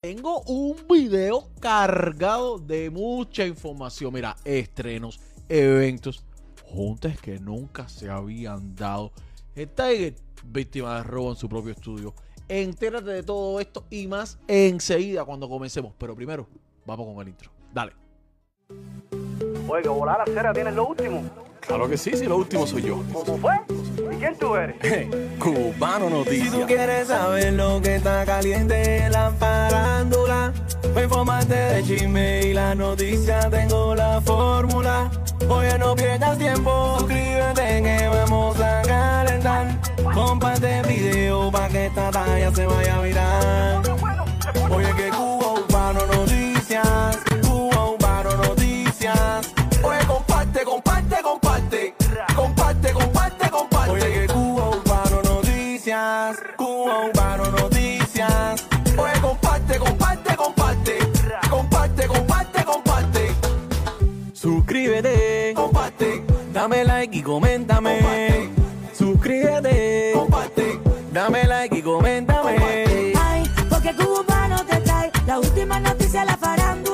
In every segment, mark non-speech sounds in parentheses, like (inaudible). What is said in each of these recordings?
Tengo un video cargado de mucha información. Mira, estrenos, eventos, juntas que nunca se habían dado. Tiger, víctima de robo en su propio estudio. Entérate de todo esto y más enseguida cuando comencemos. Pero primero, vamos con el intro. Dale. Oye, volar la cera tienes lo último. Claro que sí, sí, lo último soy yo. ¿Cómo fue? ¿Y quién tú eres? (laughs) Cubano Si tú Noticias. quieres saber lo que está caliente en la farándula, pues infórmate de chisme y la noticia, tengo la fórmula. Oye, no pierdas tiempo, suscríbete que vamos a calentar. Comparte el video pa' que esta talla se vaya a virar. Oye, que Cuba Noticias, Cuba Urbano Noticias. Oye, comparte, comparte, comparte. Comparte, comparte, comparte. Suscríbete, comparte. Dame like y coméntame. Suscríbete, comparte. Dame like y coméntame. Ay, porque cubano te trae la última noticia la farándula.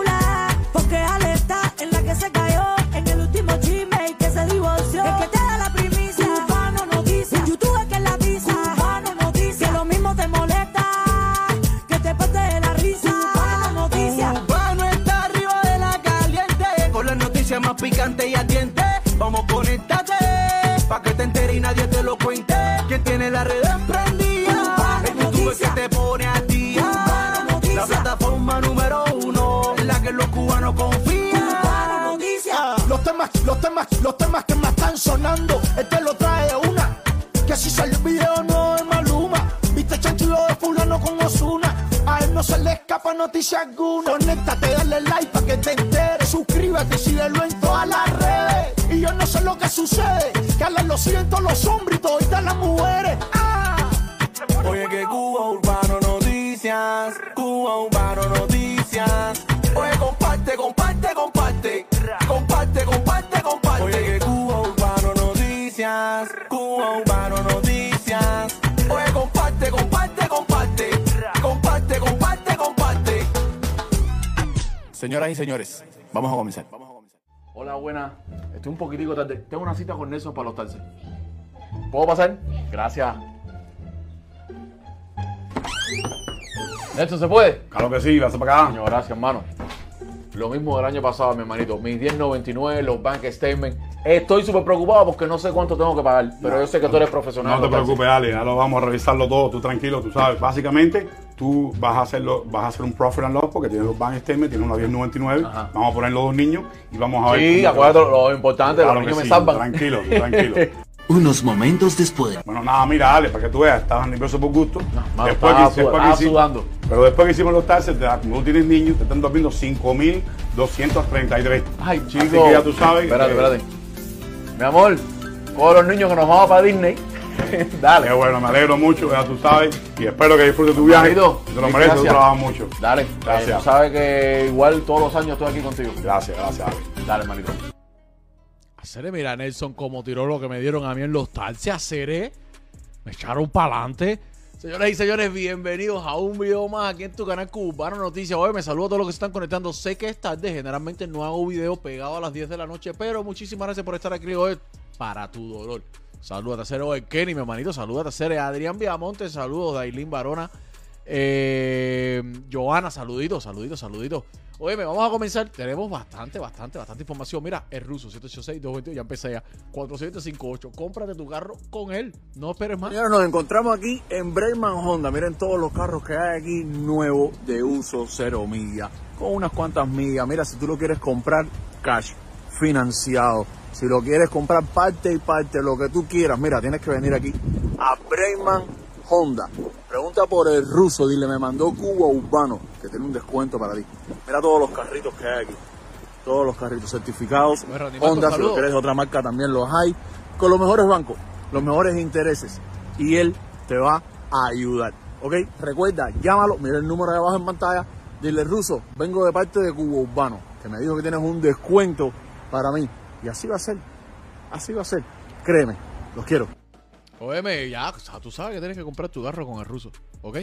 Los temas, que me están sonando, este lo trae una. Que si sale el video no es Maluma. Viste chanchulo de fulano con Osuna. A él no se le escapa noticia alguna. Conéctate, dale like para que te enteres. Suscríbete síguelo en todas las redes. Y yo no sé lo que sucede. Que a lo siento los hombres y toditas las mujeres. ¡Ah! Oye que Cuba Urbano Noticias Cuba Urbano Noticias Oye comparte, comparte Señoras y señores, vamos a comenzar. Hola, buena. Estoy un poquitico tarde. Tengo una cita con Nelson para los talces. ¿Puedo pasar? Gracias. Nelson, ¿se puede? Claro que sí, vas para acá. Coño, gracias, hermano. Lo mismo del año pasado, mi hermanito. Mis 10.99, los bank statements. Estoy súper preocupado porque no sé cuánto tengo que pagar. Pero yo sé que tú eres profesional. No te preocupes, Ale, ya lo vamos a revisarlo todo, tú tranquilo, tú sabes. Básicamente, tú vas a hacerlo, vas a hacer un profit and loss porque tienes los bank statements, tienes una 1099, Ajá. vamos a poner los dos niños y vamos a ver. Sí, acuérdate va. lo importante, Claro los que niños me sí, salvan. Tranquilo, tranquilo. (laughs) Unos momentos después. Bueno, nada, mira, Ale, para que tú veas, estabas nervioso por gusto. mano, después estaba que, después que estaba hicimos- sudando. Pero después que hicimos los taxes, te como tú tienes niños, te están durmiendo 5.233. Ay, Así chico. que ya tú sabes. Espérate, eh, espérate. Mi amor, con los niños que nos vamos para Disney. (laughs) Dale. Qué bueno, me alegro mucho, ya tú sabes. Y espero que disfrutes tu viaje. Hermanito, Te lo mereces, tú gracias. trabajas mucho. Dale. Gracias. Eh, tú sabes que igual todos los años estoy aquí contigo. Gracias, gracias, Ale. Dale, hermanito. Haceré, mira, Nelson, como tiró lo que me dieron a mí en los talces. Haceré. Me echaron para adelante. Señoras y señores, bienvenidos a un video más aquí en tu canal Cubano Noticias. Hoy me saludo a todos los que se están conectando. Sé que es tarde, generalmente no hago video pegado a las 10 de la noche, pero muchísimas gracias por estar aquí hoy para tu dolor. Saludos a Tercero el Kenny, mi hermanito. Saludos a Tercero Adrián Viamonte. Saludos a Ailín Barona. Eh, Joana, saluditos, saluditos, saluditos. Oye, vamos a comenzar. Tenemos bastante, bastante, bastante información. Mira, es ruso, 786-222. Ya empecé ya. 4758. Cómprate tu carro con él. No esperes más. Señores, nos encontramos aquí en Brayman Honda. Miren todos los carros que hay aquí nuevos de uso cero millas. Con unas cuantas millas. Mira, si tú lo quieres comprar cash, financiado. Si lo quieres comprar parte y parte, lo que tú quieras. Mira, tienes que venir aquí a Brayman Honda. Pregunta por el ruso. Dile, me mandó Cuba Urbano. Que tiene un descuento para ti. Mira todos los carritos que hay aquí. Todos los carritos certificados. Bueno, Honda, si lo quieres de otra marca también los hay. Con los mejores bancos, los mejores intereses. Y él te va a ayudar. ¿Ok? Recuerda, llámalo, mira el número de abajo en pantalla. Dile, Ruso, vengo de parte de Cubo Urbano, que me dijo que tienes un descuento para mí. Y así va a ser. Así va a ser. Créeme, los quiero. Óyeme, ya, tú sabes que tienes que comprar tu carro con el ruso, ¿ok?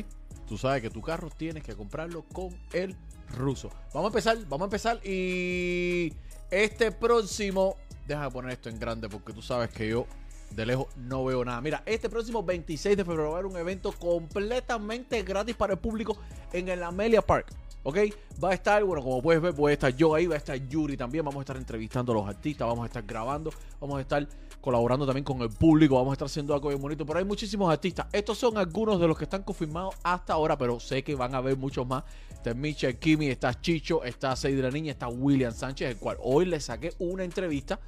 tú sabes que tu carro tienes que comprarlo con el ruso. Vamos a empezar, vamos a empezar y este próximo, déjame poner esto en grande porque tú sabes que yo de lejos no veo nada. Mira, este próximo 26 de febrero va a haber un evento completamente gratis para el público en el Amelia Park. ¿Ok? Va a estar, bueno, como puedes ver, voy a estar yo ahí, va a estar Yuri también, vamos a estar entrevistando a los artistas, vamos a estar grabando, vamos a estar colaborando también con el público, vamos a estar haciendo algo bien bonito, pero hay muchísimos artistas. Estos son algunos de los que están confirmados hasta ahora, pero sé que van a haber muchos más. Está Michelle Kimi, está Chicho, está Seid la Niña, está William Sánchez, el cual hoy le saqué una entrevista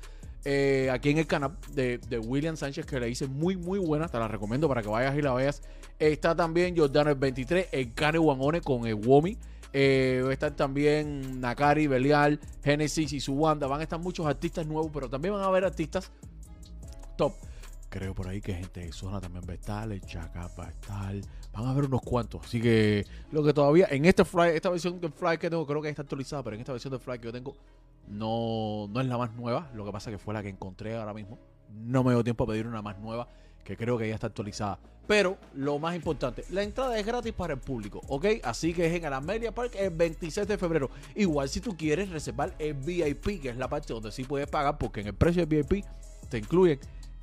eh, aquí en el canal de, de William Sánchez que le hice muy muy buena, te la recomiendo para que vayas y la veas. Está también Jordano el 23, el Cane Wanone con el Womi. Eh, va a estar también Nakari, Belial, Genesis y su banda. Van a estar muchos artistas nuevos, pero también van a haber artistas top. Creo por ahí que gente de zona también va a estar, el Chaca va a estar. Van a haber unos cuantos. Así que lo que todavía, en este fly, esta versión de fly que tengo, creo que está actualizada, pero en esta versión de fly que yo tengo, no, no es la más nueva. Lo que pasa que fue la que encontré ahora mismo. No me dio tiempo a pedir una más nueva, que creo que ya está actualizada. Pero lo más importante, la entrada es gratis para el público, ¿ok? Así que es en el Amelia Park el 26 de febrero. Igual si tú quieres reservar el VIP, que es la parte donde sí puedes pagar, porque en el precio del VIP te incluyen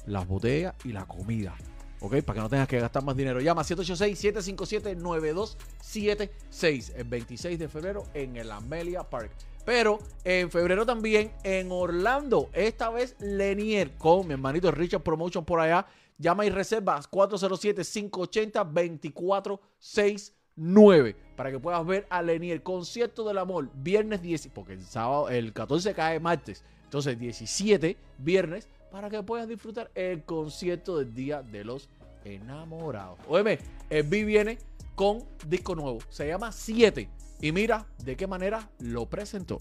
las botellas y la comida. ¿Ok? Para que no tengas que gastar más dinero. Llama 786-757-9276 el 26 de febrero en el Amelia Park. Pero en febrero también en Orlando. Esta vez Lenier con mi hermanito Richard Promotion por allá. Llama y reserva 407-580-2469 para que puedas ver a Lenier. Concierto del amor, viernes 10, porque el sábado, el 14 cae martes. Entonces 17, viernes, para que puedas disfrutar el concierto del Día de los Enamorados. Óyeme, el B viene con disco nuevo. Se llama 7. Y mira de qué manera lo presentó.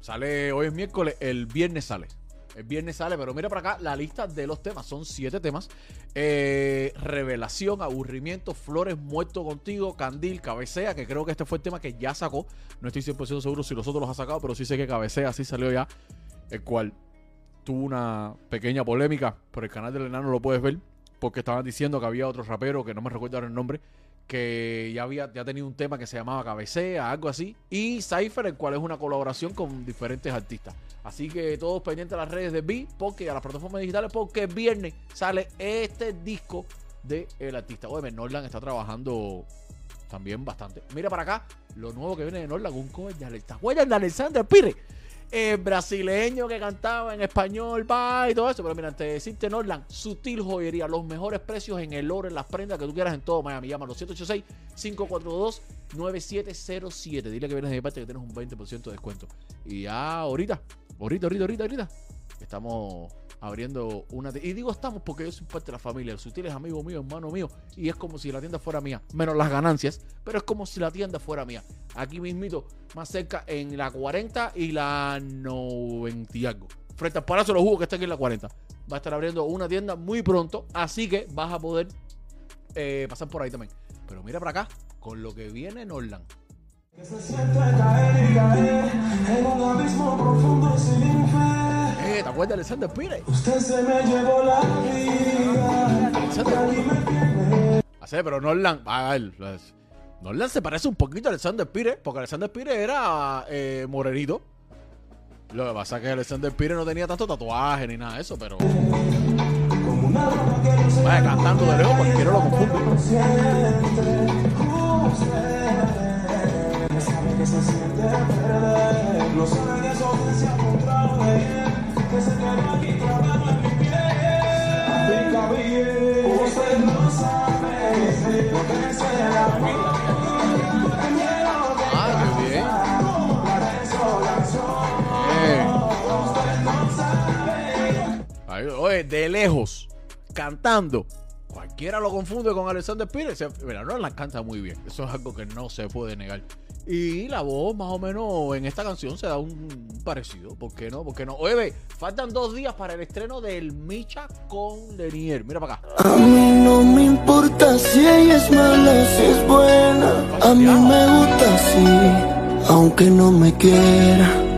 Sale, hoy es miércoles, el viernes sale. El viernes sale, pero mira para acá la lista de los temas. Son siete temas. Eh, revelación, aburrimiento, flores, muerto contigo, candil, cabecea, que creo que este fue el tema que ya sacó. No estoy 100% seguro si los otros los ha sacado, pero sí sé que cabecea, sí salió ya. El cual tuvo una pequeña polémica. Por el canal del enano lo puedes ver. Porque estaban diciendo que había otro rapero, que no me recuerdo ahora el nombre, que ya había ya tenía un tema que se llamaba Cabecea, algo así. Y Cypher, el cual es una colaboración con diferentes artistas. Así que todos pendientes a las redes de B, porque a las plataformas digitales, porque el viernes sale este disco del el artista. Oye, Norland está trabajando también bastante. Mira para acá, lo nuevo que viene de Norland, un cover de Alexander, de Alexander Pire. El brasileño que cantaba en español, va y todo eso. Pero mira, antes de decirte Norland, sutil joyería, los mejores precios en el oro, en las prendas que tú quieras en todo Miami. Llámalo 786-542-9707. Dile que vienes de mi parte que tienes un 20% de descuento. Y ya ahorita, ahorita, ahorita, ahorita, ahorita, estamos abriendo una y digo estamos porque yo soy parte de la familia el sutil es amigo mío hermano mío y es como si la tienda fuera mía menos las ganancias pero es como si la tienda fuera mía. Aquí mismito más cerca en la 40 y la 90 y algo. Frente al Palacio de los Jugos que está aquí en la 40 va a estar abriendo una tienda muy pronto así que vas a poder eh, pasar por ahí también. Pero mira para acá con lo que viene en Orlando eh, ¿Te acuerdas de Alexander Pire? Usted se me llevó la vida. Así, pero Norland, a ver, pues, Norland se parece un poquito a Alexander Pire, porque Alexander Pire era eh, morenito. Lo que pasa es que Alexander Pire no tenía tanto tatuaje ni nada de eso, pero. Vaya, cantando de lejos, cualquiera lo confunde. No sabe que él, se bien, usted no sabe que es el amor. De lejos, cantando. Cualquiera lo confunde con Alexander Pires. Mira, no la canta muy bien. Eso es algo que no se puede negar. Y la voz, más o menos, en esta canción se da un parecido. ¿Por qué no? ¿Por qué no? Oye, ve, faltan dos días para el estreno del Micha con Lenier. Mira para acá. A mí no me importa si ella es mala, si es buena. A mí me gusta así, aunque no me quiera.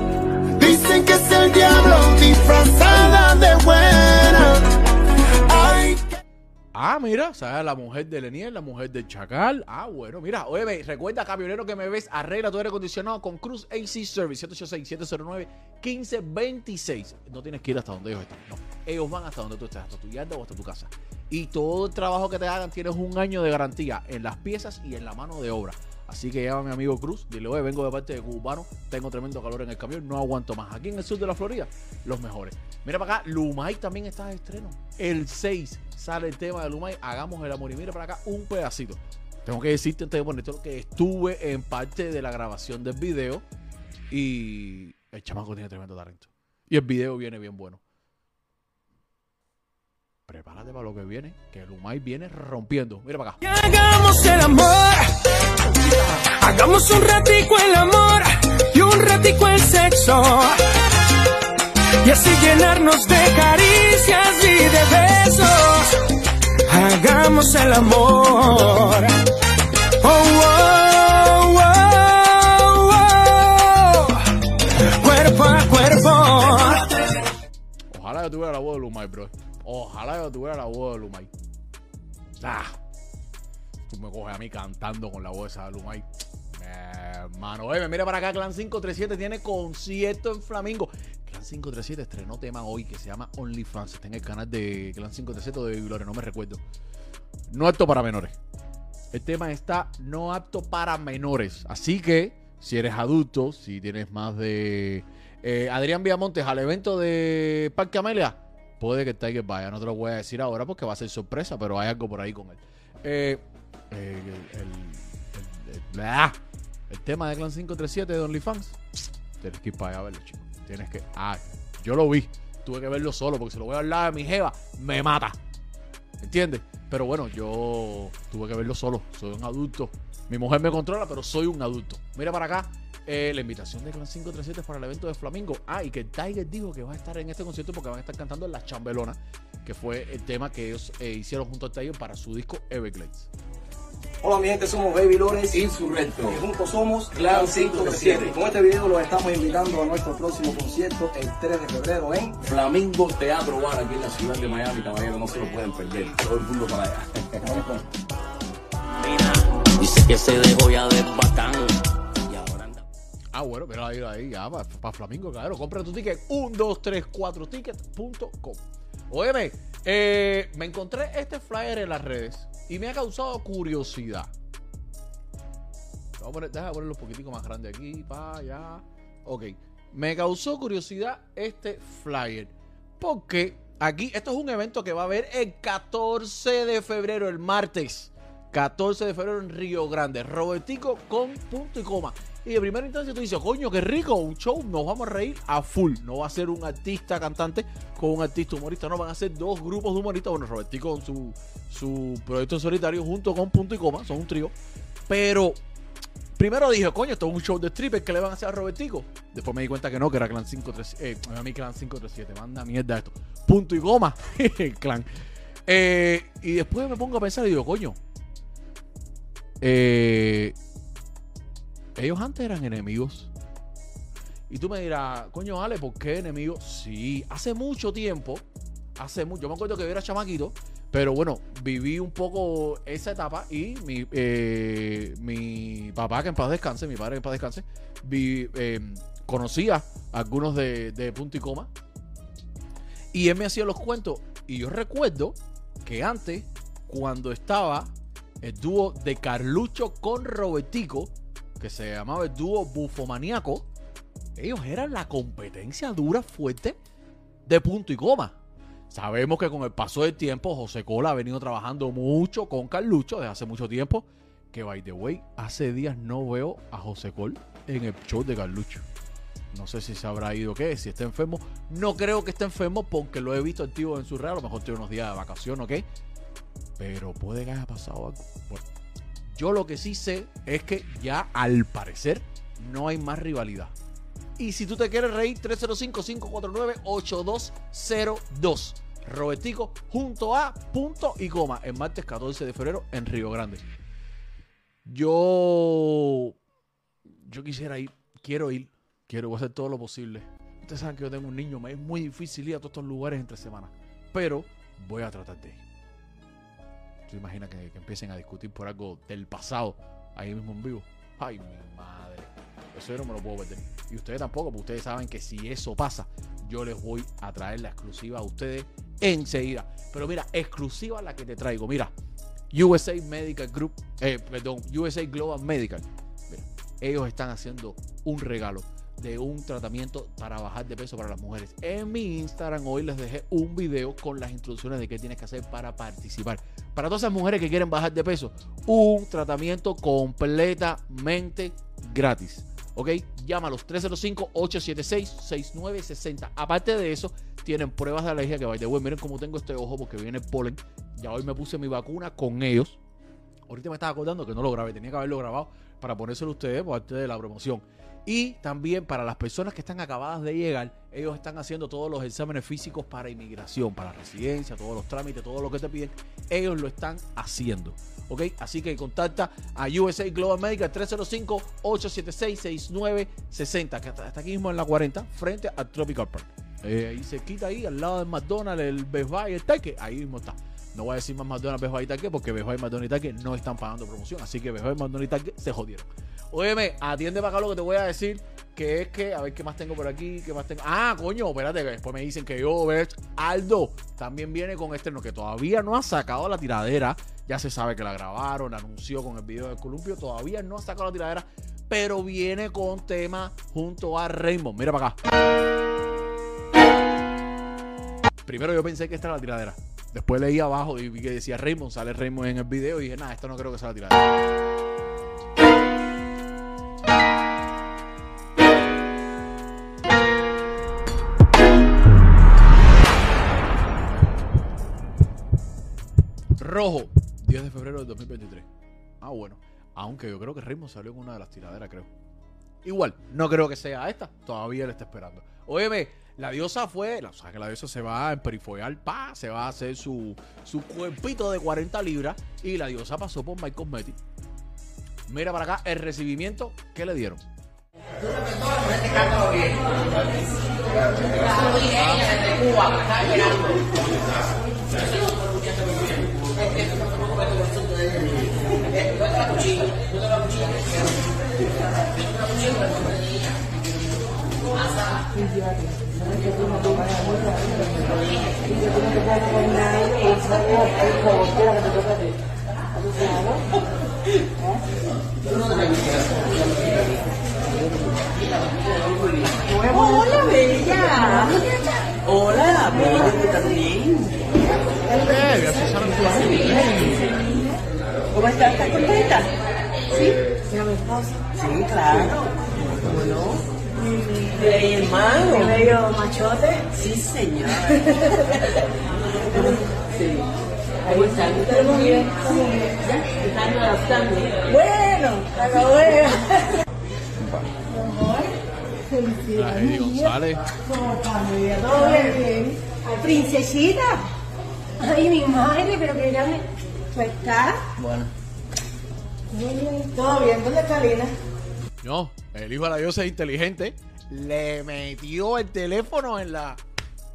Mira, ¿sabes? La mujer de Lenier, la mujer del Chacal. Ah, bueno, mira, oye, recuerda, camionero que me ves, arregla tu aire acondicionado con Cruz AC Service 786-709-1526. No tienes que ir hasta donde ellos están, no. Ellos van hasta donde tú estés, hasta tu yarda o hasta tu casa. Y todo el trabajo que te hagan tienes un año de garantía en las piezas y en la mano de obra. Así que llama a mi amigo Cruz, dile, oye, vengo de parte de Cubano, tengo tremendo calor en el camión, no aguanto más. Aquí en el sur de la Florida, los mejores. Mira para acá, Lumay también está de estreno. El 6 sale el tema de Lumay, hagamos el amor. Y mira para acá un pedacito. Tengo que decirte antes de ponerte que estuve en parte de la grabación del video y el chamaco tiene tremendo talento. Y el video viene bien bueno. Prepárate para lo que viene, que Lumay viene rompiendo. Mira para acá. hagamos el amor. Hagamos un ratico el amor y un ratico el sexo. Y así llenarnos de caricias y de besos. Hagamos el amor. Oh, oh, oh, oh. Cuerpo a cuerpo. Ojalá yo tuviera la voz de Lumay, bro. Ojalá yo tuviera la voz de Lumay. Ah, me coges a mí cantando con la voz de Lumay. Eh, Hermano, oye, mira para acá, Clan 537 tiene concierto en Flamingo. Clan 537 estrenó tema hoy que se llama OnlyFans. Está en el canal de Clan 537 o de Gloria, no me recuerdo. No apto para menores. El tema está no apto para menores. Así que, si eres adulto, si tienes más de. eh, Adrián Viamontes al evento de Parque Amelia, puede que Tiger vaya. No te lo voy a decir ahora porque va a ser sorpresa, pero hay algo por ahí con él. Eh, eh, el, el- el- el- ah, tema de Clan 537 de OnlyFans. Tienes que ir para allá a verlo, chicos. Tienes que. Ah, yo lo vi. Tuve que verlo solo porque si lo voy a hablar a mi jeva, me mata. ¿Entiendes? Pero bueno, yo tuve que verlo solo. Soy un adulto. Mi mujer me controla, pero soy un adulto. Mira para acá. eh, la invitación de Clan 537 es para el evento de Flamingo. Ah, y que Tiger dijo que va a estar en este concierto porque van a estar cantando La Chambelona, que fue el tema que ellos eh, hicieron junto a Tiger para su disco Everglades. Hola mi gente, somos Baby Lores Insurrecto y juntos somos Clan 537. Con este video los estamos invitando a nuestro próximo concierto el 3 de febrero en Flamingo Teatro Bar aquí en la ciudad de Miami, caballero, no se lo pueden perder. Todo el mundo para allá. Con- Dice que se dejó ya de bacán. Y ahora anda. Ah, bueno, mira ahí, ahí, ya, para Flamingo, claro. Compra tu ticket, 1234ticket.com. Óyeme, eh, me encontré este flyer en las redes y me ha causado curiosidad. Vamos a poner, déjame ponerlo un poquitico más grande aquí, para allá. Ok, me causó curiosidad este flyer. Porque aquí, esto es un evento que va a haber el 14 de febrero, el martes. 14 de febrero en Río Grande. Robertico con punto y coma. Y de primera instancia tú dices, coño, qué rico, un show, nos vamos a reír a full. No va a ser un artista cantante con un artista humorista, no, van a ser dos grupos de humoristas. Bueno, Robertico con su, su proyecto en solitario junto con punto y coma, son un trío. Pero primero dije, coño, esto es un show de stripper que le van a hacer a Robertico. Después me di cuenta que no, que era Clan 537. Eh, a mí Clan 537, manda mierda esto. Punto y coma, (laughs) clan. Eh, y después me pongo a pensar y digo, coño, eh, ellos antes eran enemigos. Y tú me dirás, coño, Ale, ¿por qué enemigos? Sí, hace mucho tiempo, hace mucho, yo me acuerdo que yo era chamaquito, pero bueno, viví un poco esa etapa y mi, eh, mi papá, que en paz descanse, mi padre que en paz descanse, vi- eh, conocía a algunos de, de punto y coma. Y él me hacía los cuentos. Y yo recuerdo que antes, cuando estaba el dúo de Carlucho con Robertico, que se llamaba el dúo Bufomaniaco, ellos eran la competencia dura, fuerte de punto y coma. Sabemos que con el paso del tiempo, José Cola ha venido trabajando mucho con Carlucho desde hace mucho tiempo. Que by the way, hace días no veo a José Col en el show de Carlucho. No sé si se habrá ido qué, si está enfermo. No creo que esté enfermo porque lo he visto activo en su red. A lo mejor tiene unos días de vacación o qué. Pero puede que haya pasado algo. Yo lo que sí sé es que ya al parecer no hay más rivalidad. Y si tú te quieres reír, 305-549-8202. Robertico junto a punto y coma el martes 14 de febrero en Río Grande. Yo yo quisiera ir, quiero ir, quiero hacer todo lo posible. Ustedes saben que yo tengo un niño, me es muy difícil ir a todos estos lugares entre semanas, pero voy a tratar de ir. ¿Tú imaginas que, que empiecen a discutir por algo del pasado ahí mismo en vivo? Ay, mi madre. Eso yo no me lo puedo perder. Y ustedes tampoco, porque ustedes saben que si eso pasa, yo les voy a traer la exclusiva a ustedes enseguida. Pero mira, exclusiva la que te traigo. Mira, USA Medical Group, eh, perdón, USA Global Medical. Mira, ellos están haciendo un regalo de un tratamiento para bajar de peso para las mujeres. En mi Instagram hoy les dejé un video con las instrucciones de qué tienes que hacer para participar. Para todas esas mujeres que quieren bajar de peso, un tratamiento completamente gratis. ¿Ok? Llámalos 305-876-6960. Aparte de eso, tienen pruebas de alergia que, by the way, miren cómo tengo este ojo porque viene el polen. Ya hoy me puse mi vacuna con ellos. Ahorita me estaba acordando que no lo grabé, tenía que haberlo grabado para ponérselo a ustedes por parte de la promoción. Y también para las personas que están acabadas de llegar, ellos están haciendo todos los exámenes físicos para inmigración, para residencia, todos los trámites, todo lo que te piden, ellos lo están haciendo. ¿Ok? Así que contacta a USA Global Medical 305-876-6960, que está, aquí mismo en la 40, frente al Tropical Park. Eh, ahí se quita ahí, al lado del McDonald's, el Best Buy, el Target, ahí mismo está. No voy a decir más McDonald's, Buy y Target porque Best Buy, McDonald's y Target no están pagando promoción. Así que Best Buy, McDonald's y Target se jodieron. Óyeme, atiende para acá lo que te voy a decir. Que es que, a ver qué más tengo por aquí, qué más tengo. Ah, coño, espérate, que después me dicen que yo, Aldo, también viene con este, no, que todavía no ha sacado la tiradera. Ya se sabe que la grabaron, la anunció con el video del columpio. Todavía no ha sacado la tiradera, pero viene con tema junto a Rainbow. Mira para acá. Primero yo pensé que esta era la tiradera. Después leí abajo y vi que decía Raymond, sale Raymond en el video y dije, nada, esto no creo que sea la tiradera. Rojo, 10 de febrero del 2023. Ah, bueno. Aunque yo creo que Raymond salió en una de las tiraderas, creo. Igual, no creo que sea esta. Todavía le está esperando. Óyeme, la diosa fue, o sea, que la diosa se va a emperifoiar, pa, se va a hacer su, su cuerpito de 40 libras y la diosa pasó por My Cosmetics. Mira para acá el recibimiento que le dieron. Hola, bella. Hola, bella, también. ¿Cómo estás? ¿Estás contenta? ¿Sí? Mira mi esposa. Sí, claro. Mi hermano. ¿Mi bello machote? Sí, señor. (laughs) sí. Ahí están. ¿Estamos bien? ¿Ya? Están adaptando. Bueno, acabó de... La Heidi González. ¿Cómo vida? ¿Todo bien? princesita. Ay, mi madre, pero que ya me... ¿Pues está? Bueno. Muy bien. ¿Todo bien? ¿Dónde está Lina? No, el hijo de la diosa es inteligente. Le metió el teléfono en la.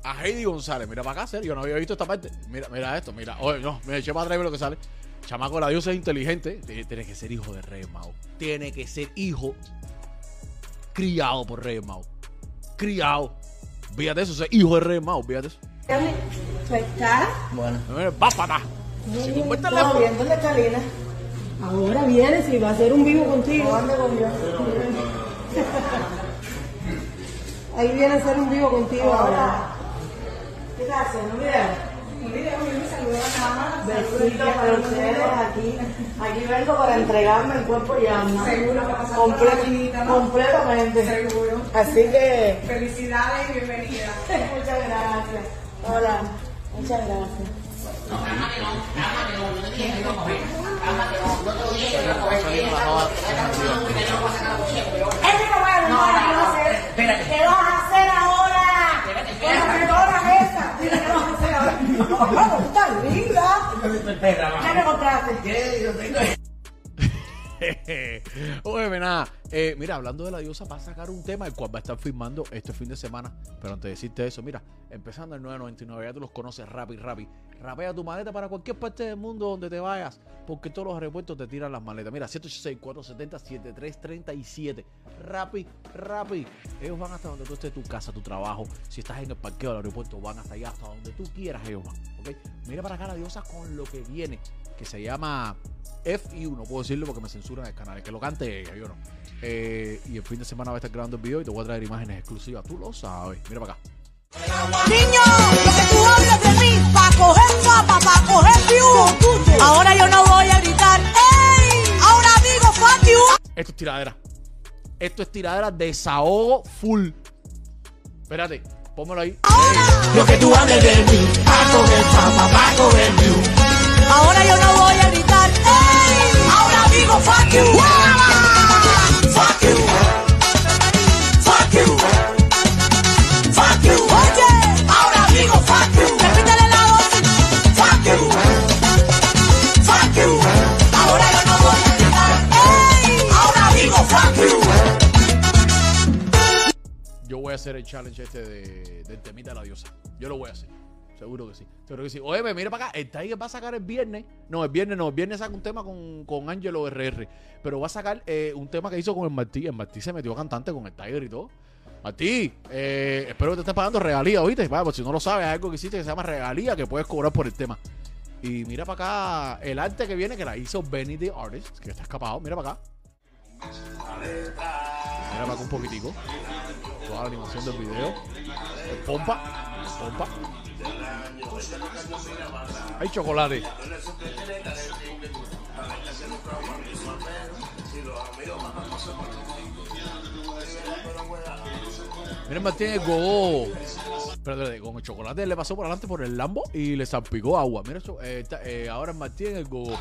A Heidi González. Mira para acá, serio. Yo no había visto esta parte. Mira, mira esto, mira. Oye, no, me eché para atrás y ve lo que sale. Chamaco, la diosa es inteligente. Tiene, que ser hijo de Reyes Mao. Tiene que ser hijo criado por Reyes Mao. Criado. Fíjate eso, es hijo de Reyes Mao. Fíjate eso. ¿Pues está? Bueno. Va para Muy bien. ¿Todo bien? ¿Dónde está Lina? Ahora viene, si va a hacer un vivo contigo. ¿Dónde comió? (laughs) Ahí viene a hacer un vivo contigo ahora. ¿Qué estás haciendo? Mira. Mira, a. Besitos para ustedes aquí. Aquí vengo para entregarme el cuerpo y alma. Seguro que pasa Comple- Completamente. Seguro. Así que. Felicidades y bienvenida. (laughs) Muchas gracias. Hola. Muchas gracias. ¿Qué vas a hacer ahora? Con las pelotas esas. Dile, ¿qué vas a hacer ahora? Vamos, tú estás linda. ¿Qué me compraste? (laughs) Oye, nada. Eh, mira, hablando de la diosa, va a sacar un tema el cual va a estar filmando este fin de semana. Pero antes de decirte eso, mira, empezando el 999, ya tú los conoces rápido, rápido. Rapea tu maleta para cualquier parte del mundo donde te vayas, porque todos los aeropuertos te tiran las maletas. Mira, 186-470-7337. Rappi, Rappi. Ellos van hasta donde tú estés, tu casa, tu trabajo. Si estás en el parqueo del aeropuerto, van hasta allá, hasta donde tú quieras, ellos van. Mira para acá la diosa con lo que viene, que se llama FU. No puedo decirlo porque me censuran el canal. Que lo cante ella, yo no. Eh, y el fin de semana va a estar grabando el video y te voy a traer imágenes exclusivas. Tú lo sabes. Mira para acá. Niño, lo que tú hablas de mí, pa' coger guapa, pa' coger view. Ahora yo no voy a gritar, ¡ey! Ahora digo fuck you. Esto es tiradera. Esto es tiradera desahogo full. Espérate, pónmelo ahí. Lo que tú hables de mí, pa' coger guapa, pa' coger view. Ahora yo no voy a gritar. Ahora digo fuck you. Fuck you. Fuck you. Fuck you. Oye, ahora digo fuck you. Repítele la dosis. Fuck you. Fuck you. Ahora yo no voy a ¡ey! Ahora digo fuck you. Yo voy a hacer el challenge este de, temita la diosa. Yo lo voy a hacer. Seguro que sí. Seguro que sí. Oye, mira para acá. El Tiger va a sacar el viernes. No, el viernes no. El viernes saca un tema con, con Angelo RR. Pero va a sacar eh, un tema que hizo con el Martí. El Martí se metió cantante con el Tiger y todo. Martí, eh, espero que te estés pagando regalía, ¿oíste? Pues si no lo sabes, hay algo que hiciste que se llama regalía que puedes cobrar por el tema. Y mira para acá el arte que viene, que la hizo Benny the Artist, que está escapado. Mira para acá. Mira para acá un poquitico. Toda la animación del video. El pompa. Pompa. Hay chocolate. Miren Martín gogo. Espérate, con el chocolate le pasó por adelante por el Lambo y le salpicó agua. Mira eso. eh, eh, ahora Martín el gogo.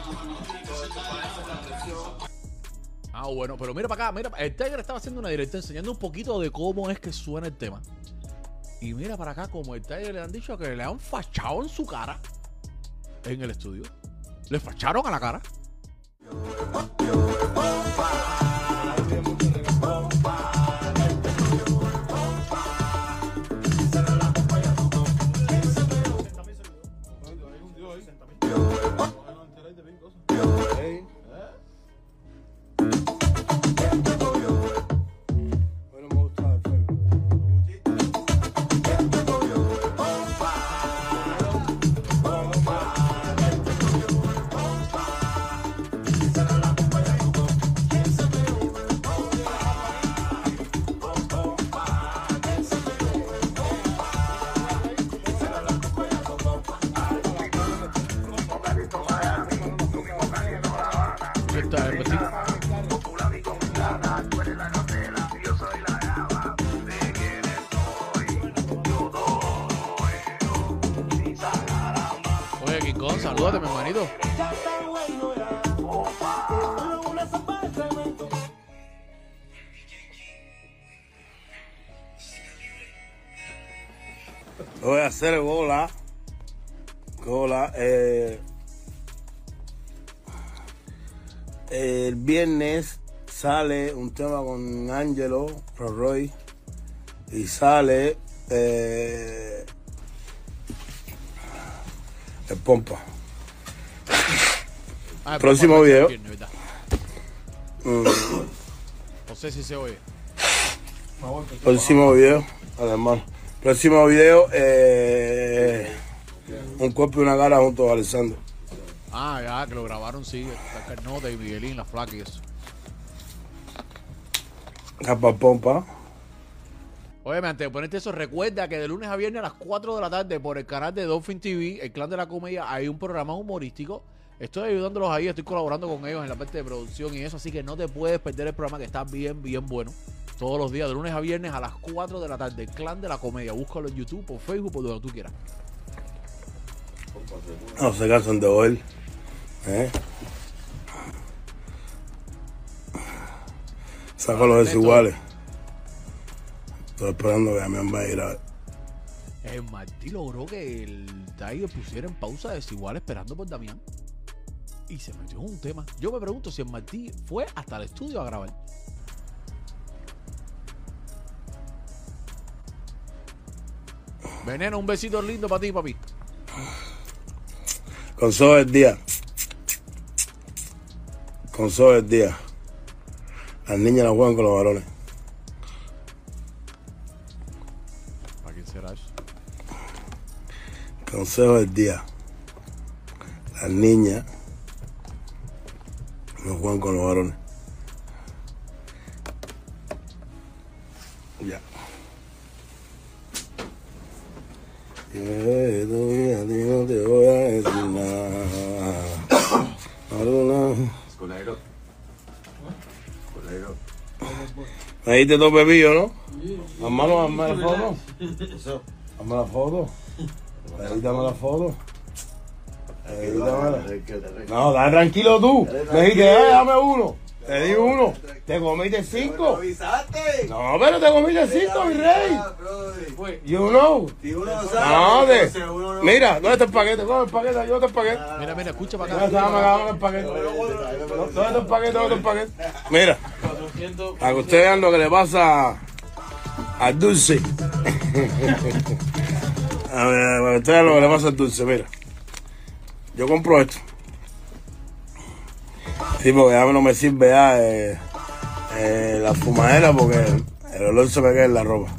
Ah, bueno, pero mira para acá, mira, el Tiger estaba haciendo una directa enseñando un poquito de cómo es que suena el tema. Y mira para acá, como el Tiger le han dicho que le han fachado en su cara en el estudio. Le facharon a la cara. Salúdate, mi hermanito. Voy a hacer gola. Gola. Eh, el viernes sale un tema con Angelo Roy y sale eh, el pompa. Ah, Próximo video. Mm, No sé si se oye. próximo video, hermano. Próximo video, eh, un cuerpo y una cara junto a Alessandro. Ah, ya, que lo grabaron, sí. Está Carnota y Miguelín, la flaca y eso. Pompa. Oye, antes de ponerte eso, recuerda que de lunes a viernes a las 4 de la tarde por el canal de Dolphin TV, el clan de la comedia, hay un programa humorístico. Estoy ayudándolos ahí, estoy colaborando con ellos en la parte de producción y eso, así que no te puedes perder el programa que está bien, bien bueno. Todos los días, de lunes a viernes a las 4 de la tarde, el clan de la comedia. Búscalo en YouTube, por Facebook, por donde tú quieras. No se cansan de oír. ¿eh? Saco los desiguales. Estoy esperando que me vaya a ir a ver. El Martí logró que el Tiger pusiera en pausa desigual esperando por Damián. Y se metió en un tema. Yo me pregunto si el Martí fue hasta el estudio a grabar. Veneno, un besito lindo para ti, papi. Consejo del día. Consejo del día. Las niñas no juegan con los varones. ¿Para quién será eso? Consejo del día. Las niñas no juegan con los varones. Ya. Eh, todavía a ti no te voy a decir nada. Aruna. Colero. Colero. Ahí te todo bebido, ¿no? Hermano, hazme la foto. Hazme la foto. Edítame la foto. No, dale tranquilo tú. Me dijiste, eh, dame uno. Te di uno. Te comiste cinco. No, pero te comiste cinco, mi rey. You know. No, de. Mira, ¿dónde está el paquete? ¿Dónde está el paquete? ¿Dónde está el paquete? Mira, mira, escucha para ¿Dónde acá. ¿Dónde está el paquete? ¿Dónde está el paquete? ¿Dónde está el paquete? Mira, para que ustedes vean lo que le pasa al dulce. (laughs) A ver, para que ustedes vean lo que le pasa al dulce, mira. Yo compro esto. Sí, porque ya no me sirve ya eh, eh, la fumadera porque el olor se me queda en la ropa.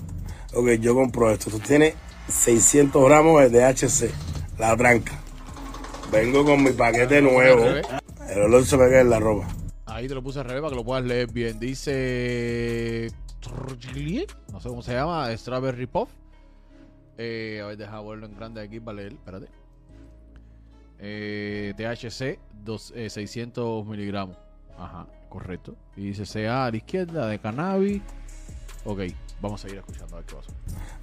Ok, yo compro esto. Esto tiene 600 gramos de DHC, la tranca. Vengo con mi paquete nuevo. El olor se me queda en la ropa. Ahí te lo puse al revés para que lo puedas leer bien. Dice. No sé cómo se llama. Strawberry Puff. Eh, a ver, deja verlo en grande aquí para leer. Espérate. Eh, THC dos, eh, 600 miligramos. Ajá, correcto. Y dice CA a la izquierda de cannabis. Ok, vamos a seguir escuchando a ver qué pasa.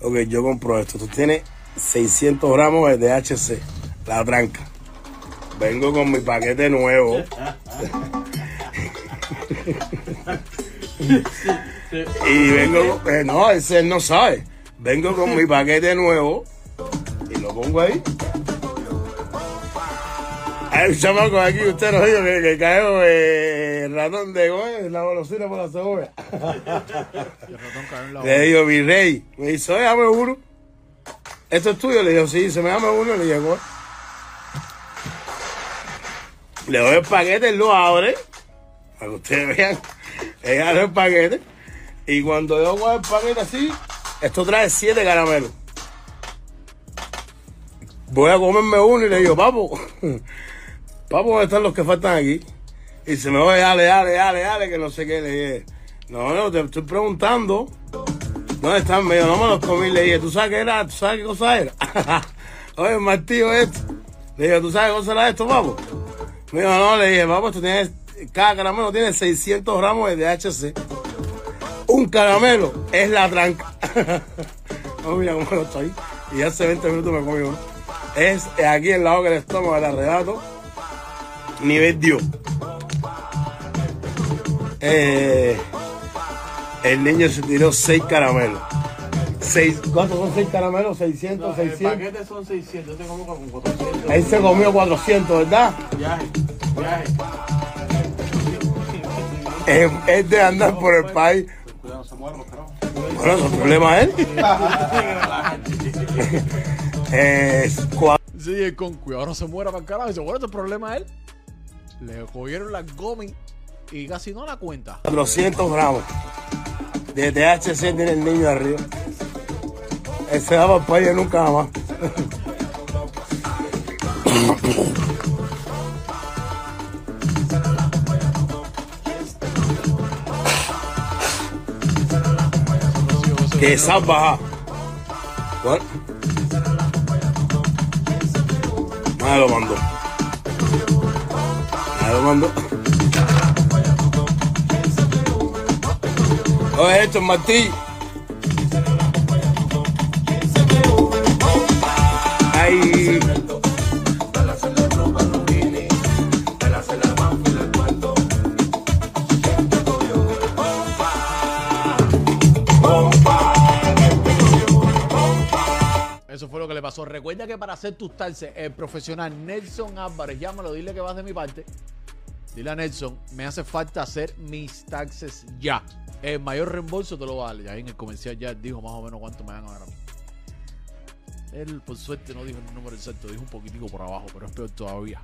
Ok, yo compro esto. Esto tiene 600 gramos de DHC, la tranca. Vengo con mi paquete nuevo. (laughs) y vengo, eh, no, ese no sabe. Vengo con mi paquete nuevo y lo pongo ahí. Hay un chamaco aquí, usted nos dijo que, que cayó eh, el ratón de Goya, la golosina por la cebolla. (laughs) Le digo, mi rey, me dice, oye, dame uno. ¿Esto es tuyo? Le digo, sí, se me dame uno, le llegó. Le doy el paquete, él lo abre, para que ustedes vean, (laughs) él abre el paquete, y cuando yo cojo el paquete así, esto trae siete caramelos. Voy a comerme uno y le digo, papo, (laughs) papo, ¿dónde están los que faltan aquí? Y se me va, dale, dale, dale, dale, que no sé qué. Le dije, no, no, te estoy preguntando. ¿Dónde están? Me dijo, no me los comí. Le dije, ¿tú sabes qué era? ¿Tú sabes qué cosa era? (laughs) Oye, martillo esto. Le dije, ¿tú sabes qué cosa era esto, papo? Me dijo, no, le dije, papo, esto tiene, cada caramelo tiene 600 gramos de DHC. Un caramelo es la tranca. no, (laughs) mira cómo lo estoy. Y hace 20 minutos me comí uno. Es aquí en la boca del estómago del arredato. Nivel Dios. Eh, el niño se tiró 6 caramelos. Seis, ¿Cuántos son 6 caramelos? 600, El 600. paquete son 600, yo te como con 400. Ahí se comió 400, ¿verdad? Viaje, viaje. Es, es de andar por el país. Cuidado, se muere, carajo. Bueno, eso es problema él. (laughs) Es cua- Sí, él con cuidado no se muera para el carajo. Dice, bueno, este problema es él. Le cogieron las gomis y casi no la cuenta. 400 gramos de THC tiene el niño arriba. Ese el país nunca más. que baja. ¿Cuál? Nadie lo mandó. Oye, esto Martí. Ay. Eso fue lo que le pasó. Recuerda que para hacer tus talces, el profesional Nelson Álvarez, llámalo, dile que vas de mi parte. Dile a Nelson, me hace falta hacer mis taxes ya. El mayor reembolso te lo va a dar. Ya en el comercial ya dijo más o menos cuánto me van a dar a mí. Él, por suerte, no dijo el número exacto, dijo un poquitico por abajo, pero es peor todavía.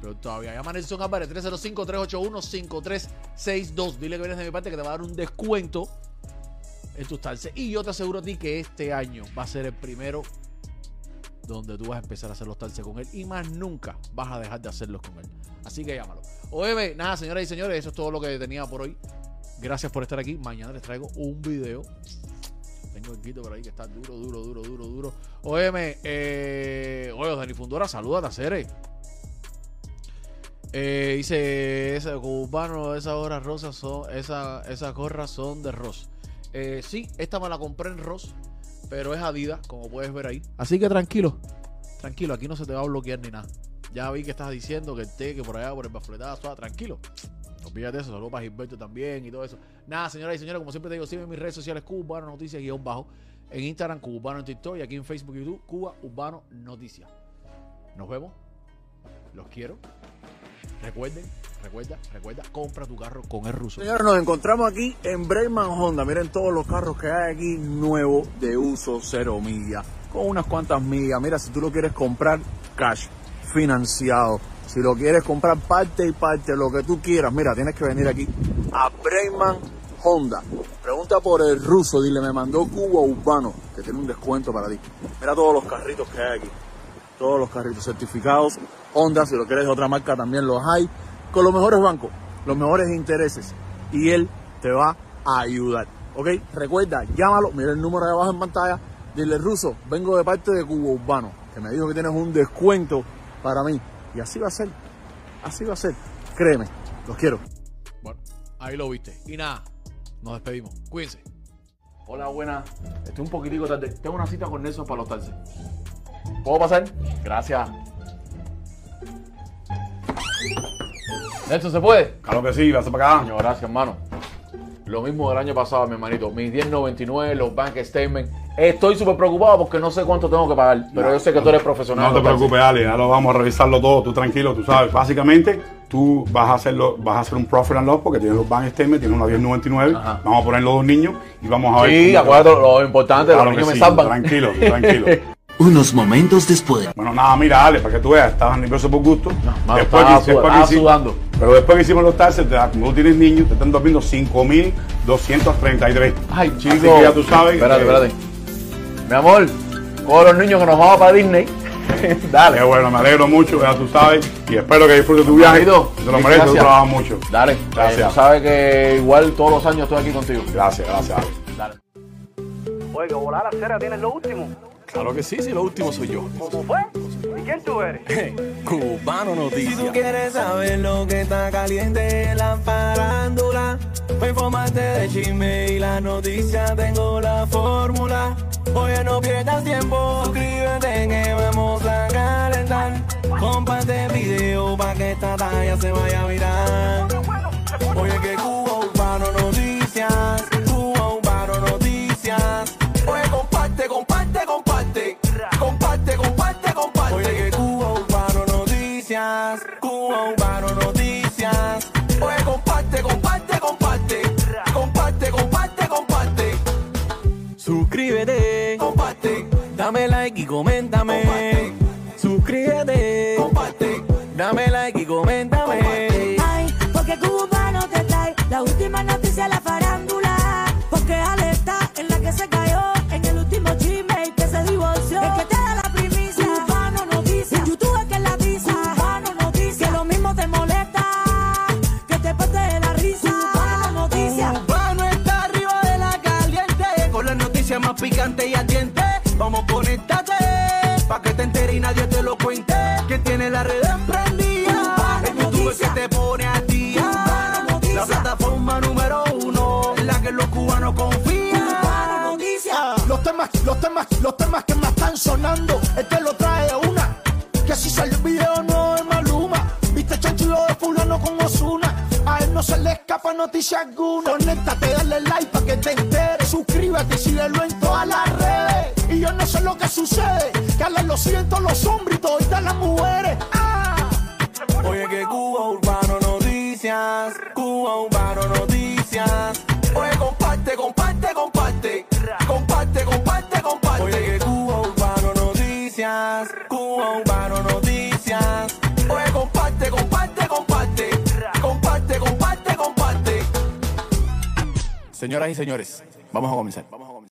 Peor todavía. Llama a Nelson Álvarez, 305-381-5362. Dile que vienes de mi parte que te va a dar un descuento en tus taxes. Y yo te aseguro a ti que este año va a ser el primero donde tú vas a empezar a hacer los taxes con él y más nunca vas a dejar de hacerlos con él. Así que llámalo. OM, nada, señoras y señores, eso es todo lo que tenía por hoy. Gracias por estar aquí. Mañana les traigo un video. Tengo el quito por ahí que está duro, duro, duro, duro, duro. OM, eh, oye, Dani Fundora, saluda a Cere. Eh, dice, ese cubano, esas horas rosas son, esa, esas gorras son de Ross. Eh, sí, esta me la compré en Ross, pero es Adidas, como puedes ver ahí. Así que tranquilo, tranquilo, aquí no se te va a bloquear ni nada. Ya vi que estás diciendo que el té, que por allá, por el bafletazo, tranquilo. Olvídate de eso, saludos para Gilberto también y todo eso. Nada, señoras y señores, como siempre te digo, sigue en mis redes sociales Cubano Noticias guion bajo. En Instagram, Cubano en TikTok y aquí en Facebook y YouTube, Cuba Urbano Noticias. Nos vemos. Los quiero. Recuerden, recuerda, recuerda, compra tu carro con el ruso. Señores, nos encontramos aquí en Brayman Honda. Miren todos los carros que hay aquí nuevos de uso cero millas. Con unas cuantas millas. Mira, si tú lo quieres comprar cash, financiado. Si lo quieres comprar parte y parte, lo que tú quieras. Mira, tienes que venir aquí a Brayman Honda. Pregunta por el ruso. Dile, me mandó Cuba Urbano, que tiene un descuento para ti. Mira todos los carritos que hay aquí. Todos los carritos certificados. Honda, si lo quieres de otra marca también los hay. Con los mejores bancos, los mejores intereses. Y él te va a ayudar. ¿Ok? Recuerda, llámalo, mira el número de abajo en pantalla. Dile, ruso, vengo de parte de Cuba Urbano, que me dijo que tienes un descuento para mí. Y así va a ser. Así va a ser. Créeme, los quiero. Bueno, ahí lo viste. Y nada, nos despedimos. Cuídense. Hola, buenas. Estoy un poquitico tarde. Tengo una cita con Nelson para los taxis. ¿Puedo pasar? Gracias. Nelson, ¿se puede? Claro que sí, vas para acá. Gracias, hermano. Lo mismo del año pasado, mi hermanito. Mis 10.99, los bank statements. Estoy súper preocupado porque no sé cuánto tengo que pagar. Pero yo sé que tú eres profesional. No te preocupes, Ale, ya lo vamos a revisarlo todo, tú tranquilo, tú sabes. Básicamente, tú vas a hacerlo, vas a hacer un profit and loss porque tienes los bank statements, tienes una 1099, vamos a poner los dos niños y vamos a ver. Sí, cómo te acuérdate, lo importante, Claro los niños que me sí, salvan. Tranquilo, tranquilo. (laughs) Unos momentos después. Bueno, nada, mira, Ale, para que tú veas, estabas nervioso por gusto. mano, después estaba que, después que hicimos- sudando. Pero después que hicimos los taxes, te, como tú tienes niños, te están durmiendo 5.233. Ay, chico. Así que ya tú sabes. Espérate, eh, espérate. Mi amor, con los niños que nos vamos para Disney. (laughs) Dale. Qué bueno, me alegro mucho, ya tú sabes. Y espero que disfrutes tu viaje. Te lo mereces, tú trabajas mucho. Dale. Gracias. Eh, tú sabes que igual todos los años estoy aquí contigo. Gracias, gracias. Ale. Dale. Oiga, volar a cera tienes lo último. Claro que sí, sí, lo último soy yo. ¿Cómo fue? ¿Y quién tú eres? (laughs) Cubano Si tú Noticias. quieres saber lo que está caliente en la farándula, pues infórmate de chisme y la noticia, tengo la fórmula. Oye, no pierdas tiempo, suscríbete que vamos a calentar. Comparte el video para que esta talla se vaya a virar. Oye, que Cuba Dame like y coméntame. Suscríbete, comparte. Dame like y coméntame. Ay, porque Cubano te trae la última noticia la farándula. Porque Ale está en la que se cayó, en el último chisme y que se divorció. El que te da la primicia, Cubano Noticias. En YouTube es que la dice, Cubano Noticias. Que lo mismo te molesta, que te parte de la risa. Cubano Noticias. Cubano está arriba de la caliente Con las noticias más picantes y ardientes la red emprendida En YouTube es que te pone al día La plataforma número uno En la que los cubanos confían. Los temas, los temas, los temas que más están sonando, este lo trae una. Que si salió el video no es Maluma. Viste chanchullo de fulano con Osuna. A él no se le escapa noticia alguna. Conéctate, dale like para que te enteres. Suscríbete y síguelo en todas las redes. No sé lo que sucede. Que Ale lo siento los hombres y todas las mujeres. Ah. Oye que Cuba Urbano Noticias, Cuba Urbano Noticias. Oye comparte, comparte, comparte, comparte, comparte, comparte. Oye que Cuba Urbano Noticias, Cuba Urbano Noticias. Oye comparte, comparte, comparte, comparte, comparte, comparte. Señoras y señores, vamos a comenzar.